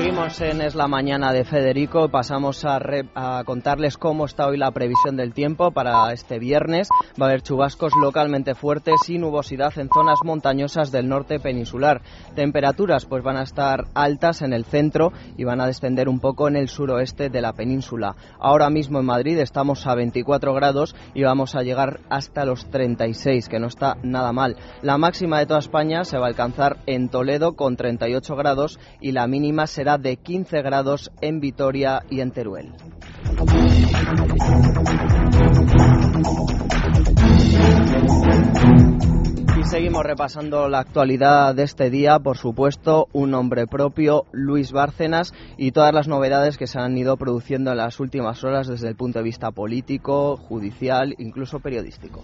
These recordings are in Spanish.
Seguimos en Es la Mañana de Federico. Pasamos a, a, contarles cómo está hoy la previsión del tiempo para este viernes. Va a haber chubascos localmente fuertes y nubosidad en zonas montañosas del norte peninsular. Temperaturas pues van a estar altas en el centro y van a descender un poco en el suroeste de la península. Ahora mismo en Madrid estamos a 24 grados y vamos a llegar hasta los 36, que no está nada mal. La máxima de toda España se va a alcanzar en Toledo con 38 grados y la mínima será de 15 grados en Vitoria y en Teruel. Y seguimos repasando la actualidad de este día, por supuesto, un nombre propio, Luis Bárcenas, y todas las novedades que se han ido produciendo en las últimas horas desde el punto de vista político, judicial, incluso periodístico.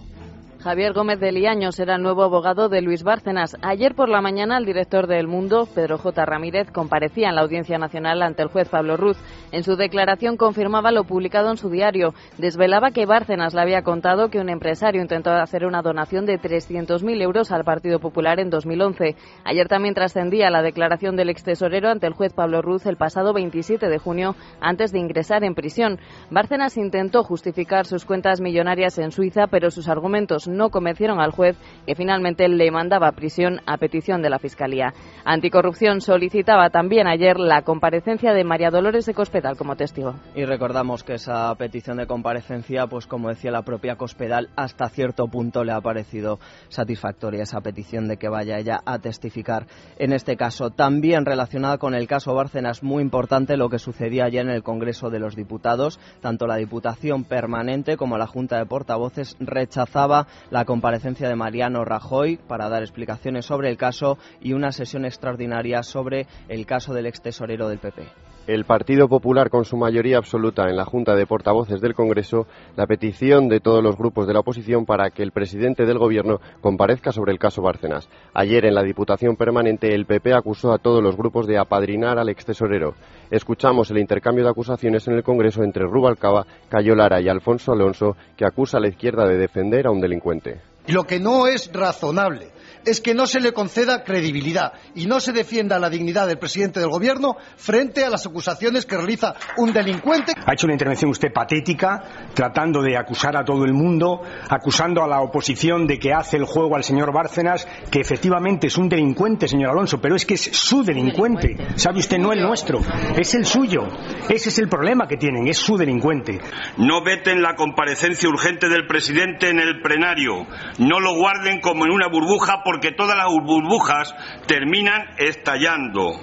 Javier Gómez de Liaño será el nuevo abogado de Luis Bárcenas. Ayer por la mañana el director de El Mundo, Pedro J. Ramírez, comparecía en la Audiencia Nacional ante el juez Pablo Ruz. En su declaración confirmaba lo publicado en su diario. Desvelaba que Bárcenas le había contado que un empresario intentó hacer una donación de 300.000 euros al Partido Popular en 2011. Ayer también trascendía la declaración del ex tesorero ante el juez Pablo Ruz el pasado 27 de junio antes de ingresar en prisión. Bárcenas intentó justificar sus cuentas millonarias en Suiza, pero sus argumentos no convencieron al juez que finalmente le mandaba a prisión a petición de la Fiscalía. Anticorrupción solicitaba también ayer la comparecencia de María Dolores de Cospedal como testigo. Y recordamos que esa petición de comparecencia, pues como decía la propia Cospedal, hasta cierto punto le ha parecido satisfactoria esa petición de que vaya ella a testificar en este caso. También relacionada con el caso Bárcenas, muy importante lo que sucedía ayer en el Congreso de los Diputados. Tanto la Diputación Permanente como la Junta de Portavoces rechazaba la comparecencia de Mariano Rajoy para dar explicaciones sobre el caso y una sesión extraordinaria sobre el caso del ex tesorero del PP. El Partido Popular, con su mayoría absoluta en la Junta de Portavoces del Congreso, la petición de todos los grupos de la oposición para que el presidente del Gobierno comparezca sobre el caso Bárcenas. Ayer, en la Diputación Permanente, el PP acusó a todos los grupos de apadrinar al ex tesorero. Escuchamos el intercambio de acusaciones en el Congreso entre Rubalcaba, Cayo Lara y Alfonso Alonso, que acusa a la izquierda de defender a un delincuente. Lo que no es razonable es que no se le conceda credibilidad y no se defienda la dignidad del presidente del gobierno frente a las acusaciones que realiza un delincuente. Ha hecho una intervención usted patética, tratando de acusar a todo el mundo, acusando a la oposición de que hace el juego al señor Bárcenas, que efectivamente es un delincuente, señor Alonso, pero es que es su delincuente. ¿Sabe usted? No el nuestro, es el suyo. Ese es el problema que tienen, es su delincuente. No veten la comparecencia urgente del presidente en el plenario. No lo guarden como en una burbuja porque todas las burbujas terminan estallando.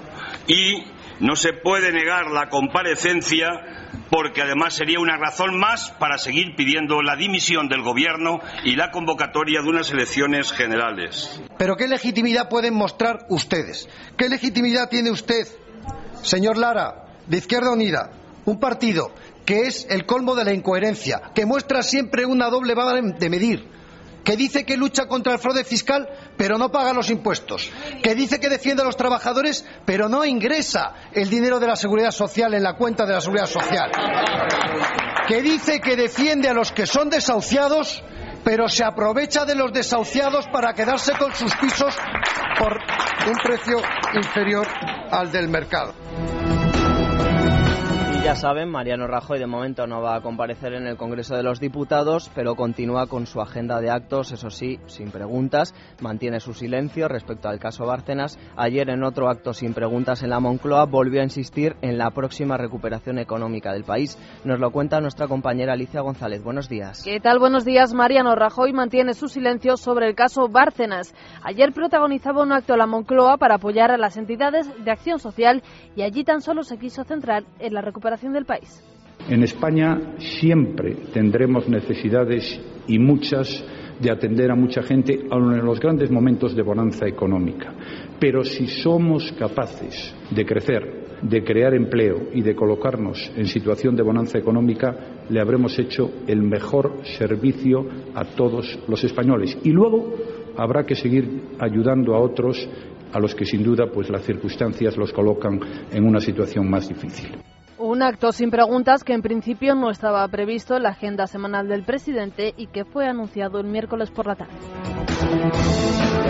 Y no se puede negar la comparecencia porque además sería una razón más para seguir pidiendo la dimisión del gobierno y la convocatoria de unas elecciones generales. Pero ¿qué legitimidad pueden mostrar ustedes? ¿Qué legitimidad tiene usted, señor Lara, de Izquierda Unida, un partido que es el colmo de la incoherencia, que muestra siempre una doble vara de medir? Que dice que lucha contra el fraude fiscal pero no paga los impuestos, que dice que defiende a los trabajadores pero no ingresa el dinero de la seguridad social en la cuenta de la seguridad social, que dice que defiende a los que son desahuciados pero se aprovecha de los desahuciados para quedarse con sus pisos por un precio inferior al del mercado. Ya saben, Mariano Rajoy de momento no va a comparecer en el Congreso de los Diputados, pero continúa con su agenda de actos, eso sí, sin preguntas, mantiene su silencio respecto al caso Bárcenas. Ayer en otro acto sin preguntas en la Moncloa volvió a insistir en la próxima recuperación económica del país. Nos lo cuenta nuestra compañera Alicia González. Buenos días. ¿Qué tal? Buenos días. Mariano Rajoy mantiene su silencio sobre el caso Bárcenas. Ayer protagonizaba un acto en la Moncloa para apoyar a las entidades de acción social y allí tan solo se quiso centrar en la recuperación En España siempre tendremos necesidades y muchas de atender a mucha gente aun en los grandes momentos de bonanza económica. Pero si somos capaces de crecer, de crear empleo y de colocarnos en situación de bonanza económica, le habremos hecho el mejor servicio a todos los españoles. Y luego habrá que seguir ayudando a otros a los que sin duda pues las circunstancias los colocan en una situación más difícil. Un acto sin preguntas que en principio no estaba previsto en la agenda semanal del presidente y que fue anunciado el miércoles por la tarde.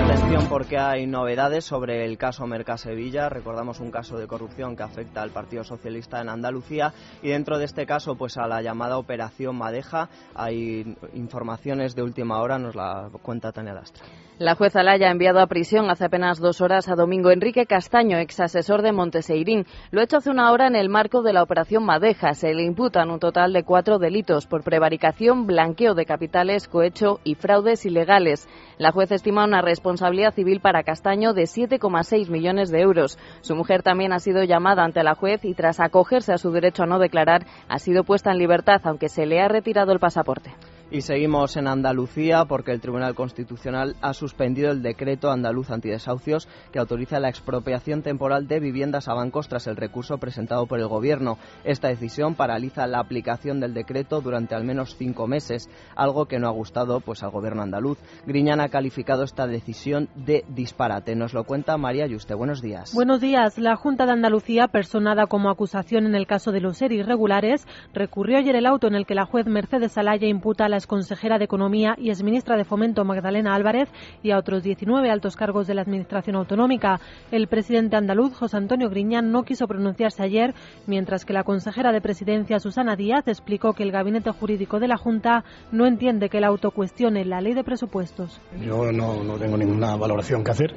Atención porque hay novedades sobre el caso Mercasevilla. Recordamos un caso de corrupción que afecta al Partido Socialista en Andalucía y dentro de este caso pues a la llamada Operación Madeja hay informaciones de última hora, nos la cuenta Tania Lastra. La jueza Laya ha enviado a prisión hace apenas dos horas a Domingo Enrique Castaño, ex asesor de Monteseirín. Lo ha hecho hace una hora en el marco de la operación Madeja. Se le imputan un total de cuatro delitos por prevaricación, blanqueo de capitales, cohecho y fraudes ilegales. La jueza estima una responsabilidad civil para Castaño de 7,6 millones de euros. Su mujer también ha sido llamada ante la juez y tras acogerse a su derecho a no declarar ha sido puesta en libertad, aunque se le ha retirado el pasaporte. Y seguimos en Andalucía porque el Tribunal Constitucional ha suspendido el decreto andaluz antidesahucios que autoriza la expropiación temporal de viviendas a bancos tras el recurso presentado por el Gobierno. Esta decisión paraliza la aplicación del decreto durante al menos cinco meses, algo que no ha gustado pues, al Gobierno andaluz. Griñán ha calificado esta decisión de disparate. Nos lo cuenta María Yuste. Buenos días. Buenos días. La Junta de Andalucía, personada como acusación en el caso de los ERI irregulares, recurrió ayer el auto en el que la juez Mercedes Alaya imputa a la consejera de Economía y exministra de Fomento Magdalena Álvarez y a otros 19 altos cargos de la Administración Autonómica. El presidente andaluz, José Antonio Griñán, no quiso pronunciarse ayer, mientras que la consejera de Presidencia, Susana Díaz, explicó que el gabinete jurídico de la Junta no entiende que el auto cuestione la ley de presupuestos. Yo no, no tengo ninguna valoración que hacer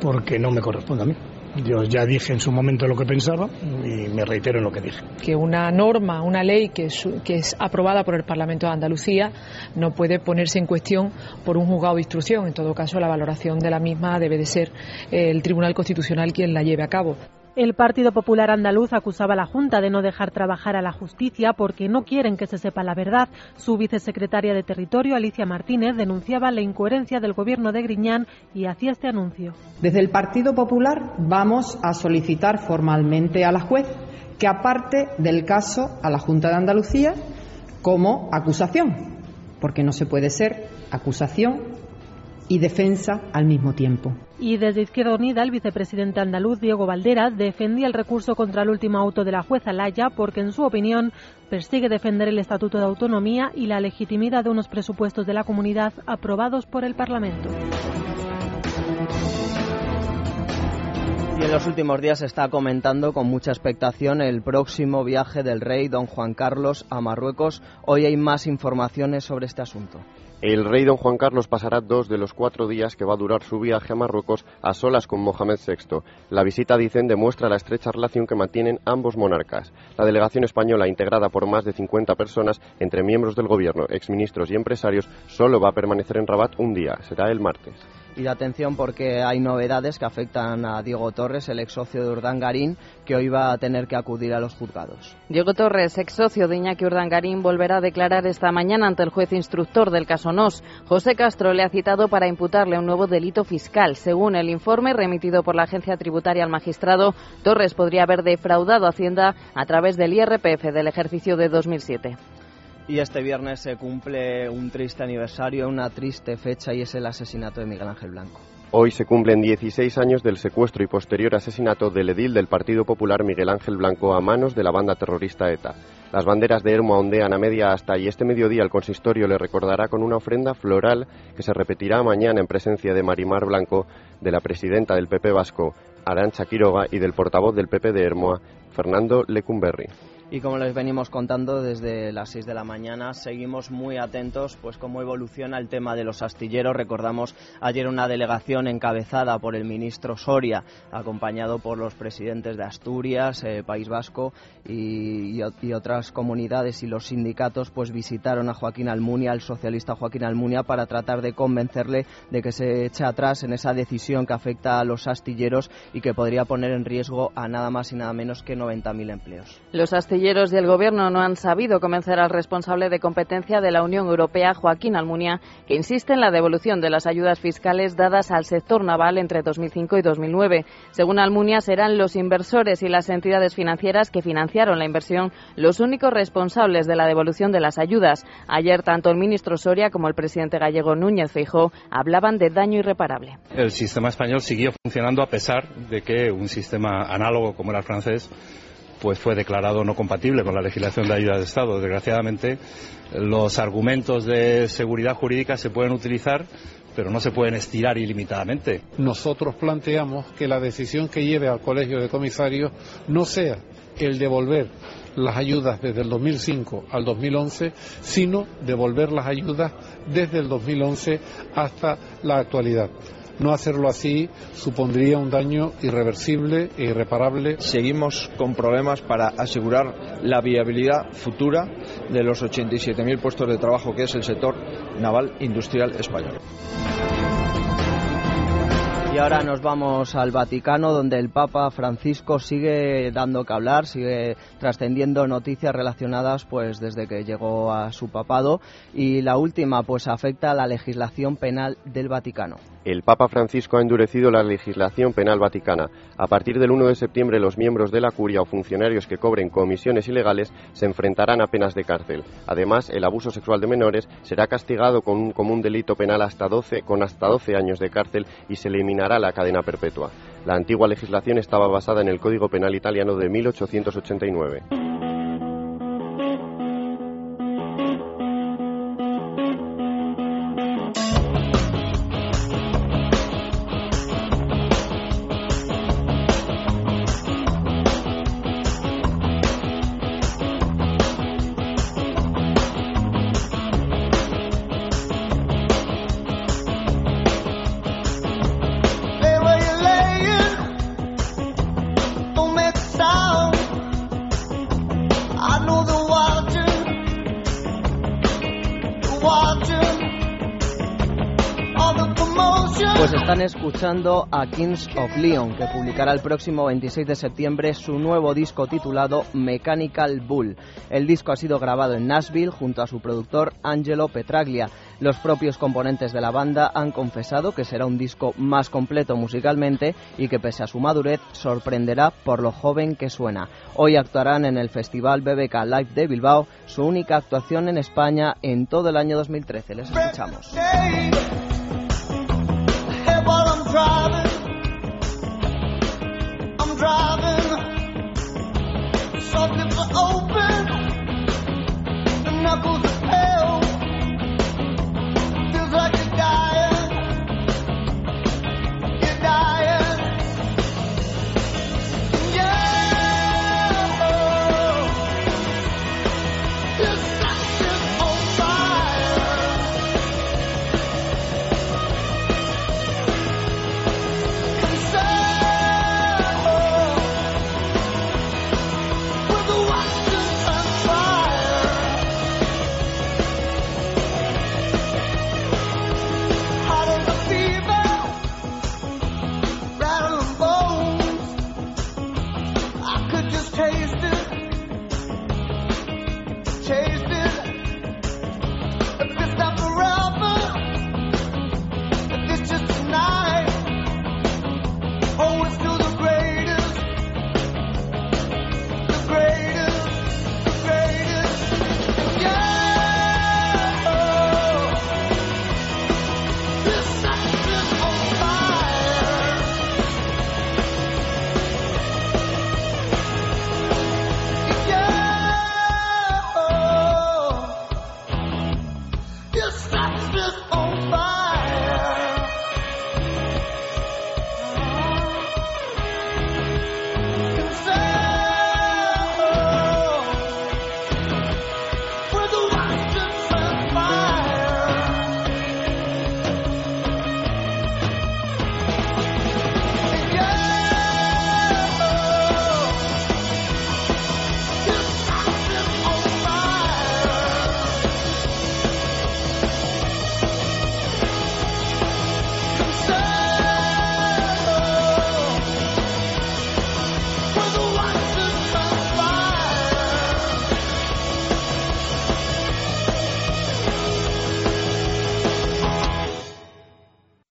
porque no me corresponde a mí. Yo ya dije en su momento lo que pensaba y me reitero en lo que dije. Que una norma, una ley que es, que es aprobada por el Parlamento de Andalucía no puede ponerse en cuestión por un juzgado de instrucción. En todo caso, la valoración de la misma debe de ser el Tribunal Constitucional quien la lleve a cabo. El Partido Popular Andaluz acusaba a la Junta de no dejar trabajar a la justicia porque no quieren que se sepa la verdad. Su vicesecretaria de Territorio, Alicia Martínez, denunciaba la incoherencia del gobierno de Griñán y hacía este anuncio. Desde el Partido Popular vamos a solicitar formalmente a la juez que aparte del caso a la Junta de Andalucía como acusación, porque no se puede ser acusación y defensa al mismo tiempo. Y desde Izquierda Unida, el vicepresidente andaluz Diego Valderas defendía el recurso contra el último auto de la jueza Laya porque, en su opinión, persigue defender el Estatuto de Autonomía y la legitimidad de unos presupuestos de la comunidad aprobados por el Parlamento. Y en los últimos días se está comentando con mucha expectación el próximo viaje del rey don Juan Carlos a Marruecos. Hoy hay más informaciones sobre este asunto. El rey don Juan Carlos pasará dos de los cuatro días que va a durar su viaje a Marruecos a solas con Mohamed VI. La visita, dicen, demuestra la estrecha relación que mantienen ambos monarcas. La delegación española, integrada por más de 50 personas, entre miembros del gobierno, exministros y empresarios, solo va a permanecer en Rabat un día. Será el martes y de atención porque hay novedades que afectan a Diego Torres, el ex socio de Urdangarín, que hoy va a tener que acudir a los juzgados. Diego Torres, ex socio de Iñaki Urdangarín, volverá a declarar esta mañana ante el juez instructor del caso NOS. José Castro le ha citado para imputarle un nuevo delito fiscal. Según el informe remitido por la agencia tributaria al magistrado, Torres podría haber defraudado Hacienda a través del IRPF del ejercicio de 2007. Y este viernes se cumple un triste aniversario, una triste fecha y es el asesinato de Miguel Ángel Blanco. Hoy se cumplen 16 años del secuestro y posterior asesinato del edil del Partido Popular Miguel Ángel Blanco a manos de la banda terrorista ETA. Las banderas de Hermo ondean a media hasta y este mediodía el consistorio le recordará con una ofrenda floral que se repetirá mañana en presencia de Marimar Blanco, de la presidenta del PP vasco, Arancha Quiroga, y del portavoz del PP de Hermoa, Fernando Lecumberri. Y como les venimos contando desde las 6 de la mañana, seguimos muy atentos pues cómo evoluciona el tema de los astilleros. Recordamos ayer una delegación encabezada por el ministro Soria, acompañado por los presidentes de Asturias, eh, País Vasco y, otras comunidades y los sindicatos, pues visitaron a Joaquín Almunia, el socialista Joaquín Almunia, para tratar de convencerle de que se eche atrás en esa decisión que afecta a los astilleros y que podría poner en riesgo a nada más y nada menos que 90.000 empleos. Los astilleros pandilleros y el Gobierno no han sabido convencer al responsable de competencia de la Unión Europea, Joaquín Almunia, que insiste en la devolución de las ayudas fiscales dadas al sector naval entre 2005 y 2009. Según Almunia, serán los inversores y las entidades financieras que financiaron la inversión los únicos responsables de la devolución de las ayudas. Ayer, tanto el ministro Soria como el presidente gallego Núñez Feijó hablaban de daño irreparable. El sistema español siguió funcionando a pesar de que un sistema análogo como era el francés pues fue declarado no compatible con la legislación de ayuda de Estado. Desgraciadamente, los argumentos de seguridad jurídica se pueden utilizar, pero no se pueden estirar ilimitadamente. Nosotros planteamos que la decisión que lleve al Colegio de Comisarios no sea el devolver las ayudas desde el 2005 al 2011, sino devolver las ayudas desde el 2011 hasta la actualidad. No hacerlo así supondría un daño irreversible e irreparable. Seguimos con problemas para asegurar la viabilidad futura de los 87.000 puestos de trabajo que es el sector naval industrial español. Y ahora nos vamos al Vaticano, donde el Papa Francisco sigue dando que hablar, sigue trascendiendo noticias relacionadas, pues desde que llegó a su papado. Y la última, pues afecta a la legislación penal del Vaticano. El Papa Francisco ha endurecido la legislación penal vaticana. A partir del 1 de septiembre, los miembros de la curia o funcionarios que cobren comisiones ilegales se enfrentarán a penas de cárcel. Además, el abuso sexual de menores será castigado con un común delito penal hasta 12, con hasta 12 años de cárcel y se eliminará la cadena perpetua. La antigua legislación estaba basada en el Código Penal italiano de 1889. Pues están escuchando a Kings of Leon, que publicará el próximo 26 de septiembre su nuevo disco titulado Mechanical Bull. El disco ha sido grabado en Nashville junto a su productor Angelo Petraglia. Los propios componentes de la banda han confesado que será un disco más completo musicalmente y que pese a su madurez sorprenderá por lo joven que suena. Hoy actuarán en el Festival BBK Live de Bilbao, su única actuación en España en todo el año 2013. Les escuchamos. place to